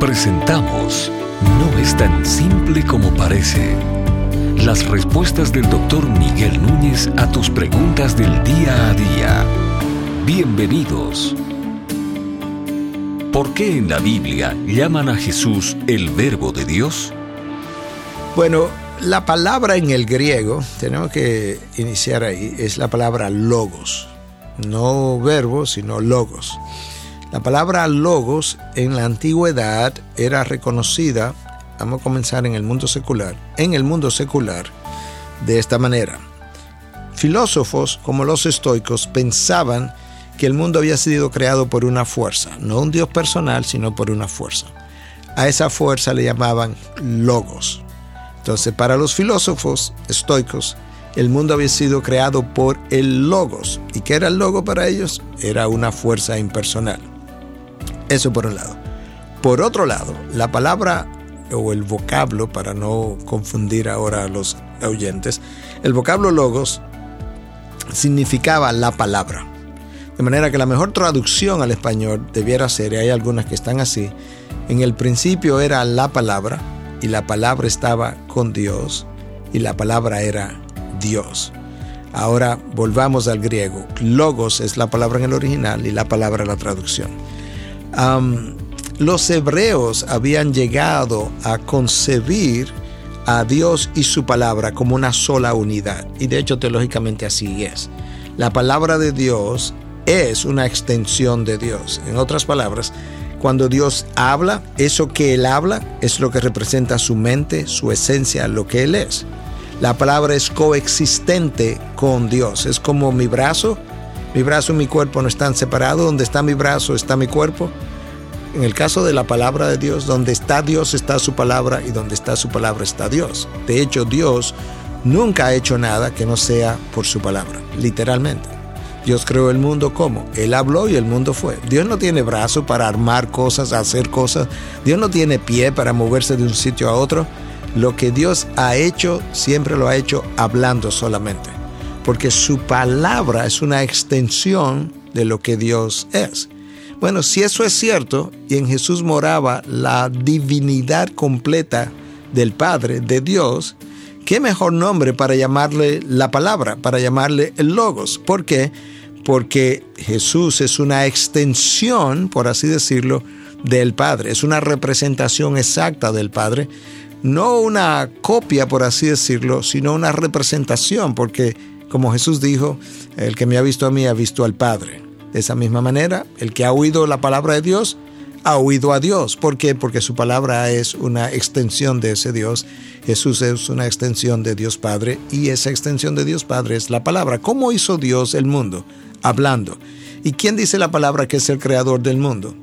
Presentamos No es tan simple como parece. Las respuestas del doctor Miguel Núñez a tus preguntas del día a día. Bienvenidos. ¿Por qué en la Biblia llaman a Jesús el Verbo de Dios? Bueno, la palabra en el griego, tenemos que iniciar ahí, es la palabra logos. No verbo, sino logos. La palabra logos en la antigüedad era reconocida, vamos a comenzar en el mundo secular, en el mundo secular de esta manera. Filósofos como los estoicos pensaban que el mundo había sido creado por una fuerza, no un Dios personal, sino por una fuerza. A esa fuerza le llamaban logos. Entonces, para los filósofos estoicos, el mundo había sido creado por el logos. ¿Y qué era el logo para ellos? Era una fuerza impersonal. Eso por un lado. Por otro lado, la palabra o el vocablo, para no confundir ahora a los oyentes, el vocablo logos significaba la palabra. De manera que la mejor traducción al español debiera ser, y hay algunas que están así, en el principio era la palabra, y la palabra estaba con Dios y la palabra era Dios. Ahora volvamos al griego. Logos es la palabra en el original y la palabra la traducción. Los hebreos habían llegado a concebir a Dios y su palabra como una sola unidad. Y de hecho teológicamente así es. La palabra de Dios es una extensión de Dios. En otras palabras, cuando Dios habla, eso que Él habla es lo que representa su mente, su esencia, lo que Él es. La palabra es coexistente con Dios. Es como mi brazo. Mi brazo y mi cuerpo no están separados. Donde está mi brazo está mi cuerpo. En el caso de la palabra de Dios, donde está Dios está su palabra y donde está su palabra está Dios. De hecho, Dios nunca ha hecho nada que no sea por su palabra, literalmente. Dios creó el mundo como? Él habló y el mundo fue. Dios no tiene brazo para armar cosas, hacer cosas. Dios no tiene pie para moverse de un sitio a otro. Lo que Dios ha hecho, siempre lo ha hecho hablando solamente. Porque su palabra es una extensión de lo que Dios es. Bueno, si eso es cierto, y en Jesús moraba la divinidad completa del Padre, de Dios, ¿qué mejor nombre para llamarle la palabra, para llamarle el logos? ¿Por qué? porque Jesús es una extensión, por así decirlo, del Padre, es una representación exacta del Padre, no una copia, por así decirlo, sino una representación, porque como Jesús dijo, el que me ha visto a mí ha visto al Padre. De esa misma manera, el que ha oído la palabra de Dios, ha oído a Dios. ¿Por qué? Porque su palabra es una extensión de ese Dios. Jesús es una extensión de Dios Padre y esa extensión de Dios Padre es la palabra. ¿Cómo hizo Dios el mundo? hablando. ¿Y quién dice la palabra que es el creador del mundo?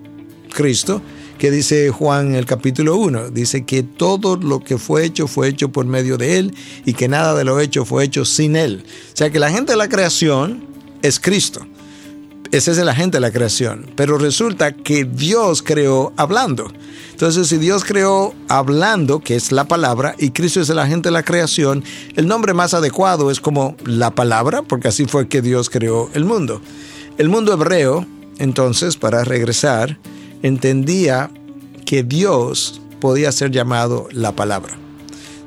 Cristo, que dice Juan en el capítulo 1, dice que todo lo que fue hecho fue hecho por medio de Él y que nada de lo hecho fue hecho sin Él. O sea que la gente de la creación es Cristo. Ese es el agente de la creación. Pero resulta que Dios creó hablando. Entonces, si Dios creó hablando, que es la palabra, y Cristo es el agente de la creación, el nombre más adecuado es como la palabra, porque así fue que Dios creó el mundo. El mundo hebreo, entonces, para regresar, entendía que Dios podía ser llamado la palabra.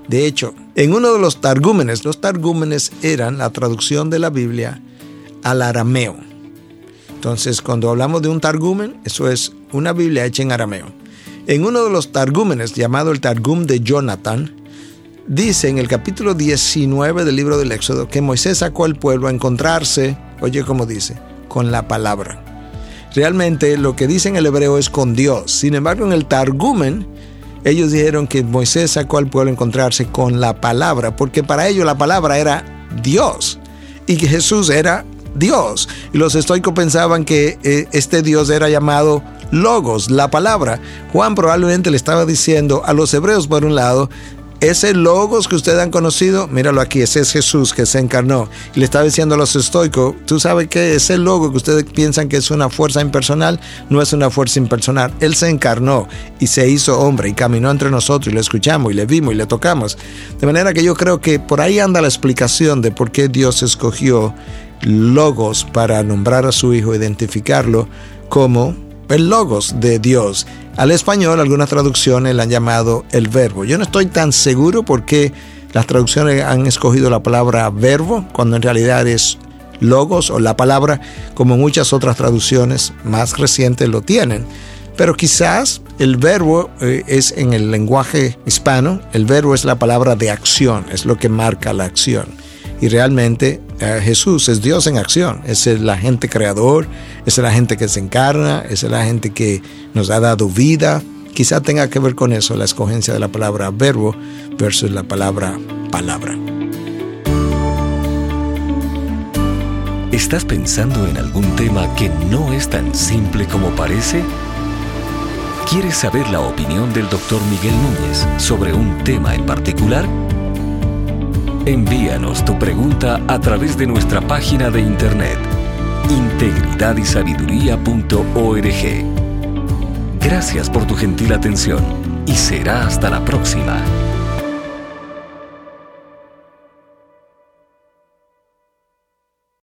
De hecho, en uno de los targúmenes, los targúmenes eran la traducción de la Biblia al arameo. Entonces, cuando hablamos de un targumen, eso es una Biblia hecha en arameo. En uno de los targúmenes, llamado el Targum de Jonathan, dice en el capítulo 19 del libro del Éxodo que Moisés sacó al pueblo a encontrarse, oye como dice, con la palabra. Realmente lo que dice en el hebreo es con Dios. Sin embargo, en el Targumen, ellos dijeron que Moisés sacó al pueblo a encontrarse con la palabra, porque para ellos la palabra era Dios y que Jesús era Dios. Y los estoicos pensaban que eh, este Dios era llamado Logos, la palabra. Juan probablemente le estaba diciendo a los hebreos, por un lado, ese logos que ustedes han conocido, míralo aquí, ese es Jesús que se encarnó. Y le estaba diciendo a los estoicos, tú sabes que ese logo que ustedes piensan que es una fuerza impersonal, no es una fuerza impersonal. Él se encarnó y se hizo hombre y caminó entre nosotros y lo escuchamos y le vimos y le tocamos. De manera que yo creo que por ahí anda la explicación de por qué Dios escogió logos para nombrar a su hijo, identificarlo como el logos de Dios. Al español algunas traducciones la han llamado el verbo. Yo no estoy tan seguro porque las traducciones han escogido la palabra verbo cuando en realidad es logos o la palabra como muchas otras traducciones más recientes lo tienen. Pero quizás el verbo eh, es en el lenguaje hispano, el verbo es la palabra de acción, es lo que marca la acción. Y realmente eh, Jesús es Dios en acción, es el agente creador, es el agente que se encarna, es el agente que nos ha dado vida. Quizá tenga que ver con eso la escogencia de la palabra verbo versus la palabra palabra. ¿Estás pensando en algún tema que no es tan simple como parece? ¿Quieres saber la opinión del doctor Miguel Núñez sobre un tema en particular? Envíanos tu pregunta a través de nuestra página de internet integridadysabiduría.org. Gracias por tu gentil atención y será hasta la próxima.